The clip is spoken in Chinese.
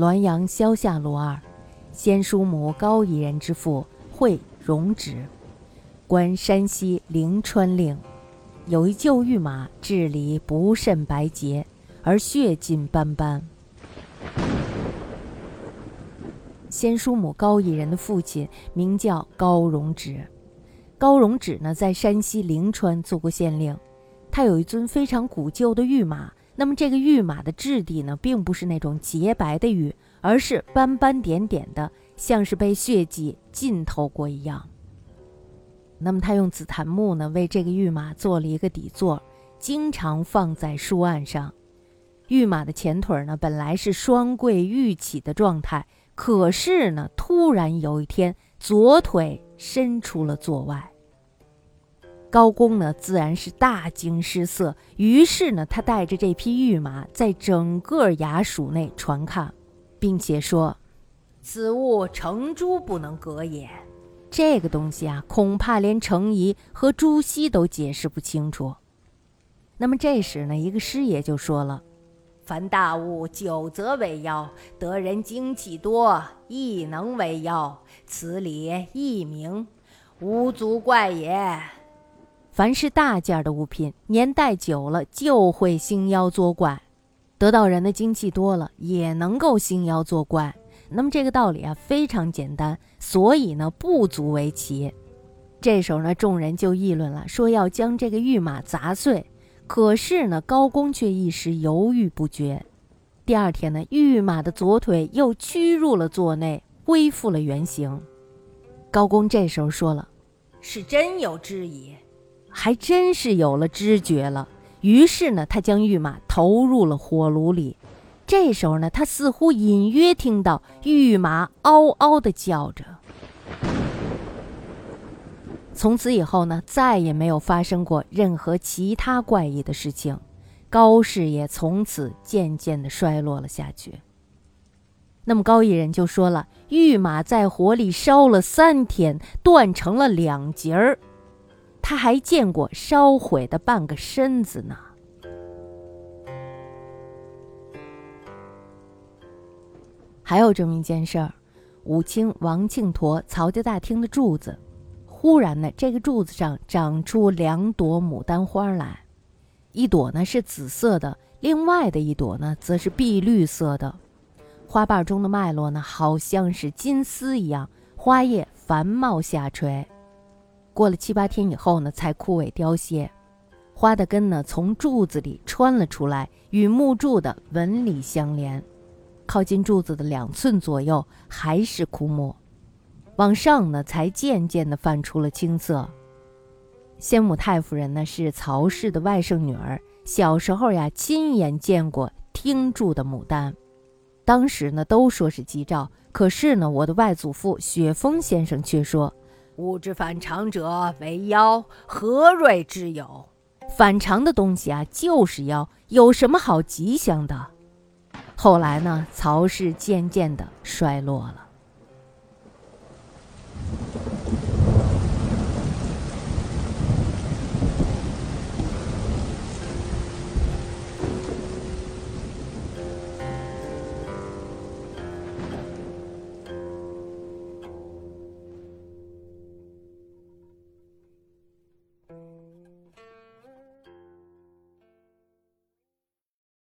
滦阳萧下罗二，先叔母高邑人之父，讳荣止，官山西灵川令。有一旧御马，治理不甚白洁，而血尽斑斑。先叔母高邑人的父亲名叫高荣止，高荣止呢在山西灵川做过县令，他有一尊非常古旧的御马。那么这个玉马的质地呢，并不是那种洁白的玉，而是斑斑点点的，像是被血迹浸透过一样。那么他用紫檀木呢，为这个玉马做了一个底座，经常放在书案上。玉马的前腿呢，本来是双跪玉起的状态，可是呢，突然有一天，左腿伸出了座外。高公呢，自然是大惊失色。于是呢，他带着这匹御马，在整个衙署内传看，并且说：“此物程朱不能革也。这个东西啊，恐怕连程颐和朱熹都解释不清楚。”那么这时呢，一个师爷就说了：“凡大物久则为妖，得人精气多，亦能为妖。此理亦明，无足怪也。”凡是大件的物品，年代久了就会兴妖作怪；得到人的精气多了，也能够兴妖作怪。那么这个道理啊，非常简单，所以呢，不足为奇。这时候呢，众人就议论了，说要将这个玉马砸碎。可是呢，高公却一时犹豫不决。第二天呢，玉马的左腿又屈入了座内，恢复了原形。高公这时候说了：“是真有质疑。”还真是有了知觉了，于是呢，他将玉马投入了火炉里。这时候呢，他似乎隐约听到玉马嗷嗷的叫着。从此以后呢，再也没有发生过任何其他怪异的事情，高氏也从此渐渐的衰落了下去。那么高义人就说了：“玉马在火里烧了三天，断成了两截儿。”他还见过烧毁的半个身子呢。还有这么一件事儿：武清王庆陀曹家大厅的柱子，忽然呢，这个柱子上长出两朵牡丹花来，一朵呢是紫色的，另外的一朵呢则是碧绿色的。花瓣中的脉络呢，好像是金丝一样，花叶繁茂下垂。过了七八天以后呢，才枯萎凋谢。花的根呢，从柱子里穿了出来，与木柱的纹理相连。靠近柱子的两寸左右还是枯木，往上呢，才渐渐的泛出了青色。先母太夫人呢，是曹氏的外甥女儿，小时候呀，亲眼见过听柱的牡丹。当时呢，都说是吉兆，可是呢，我的外祖父雪峰先生却说。物之反常者为妖，何瑞之有？反常的东西啊，就是妖，有什么好吉祥的？后来呢，曹氏渐渐的衰落了。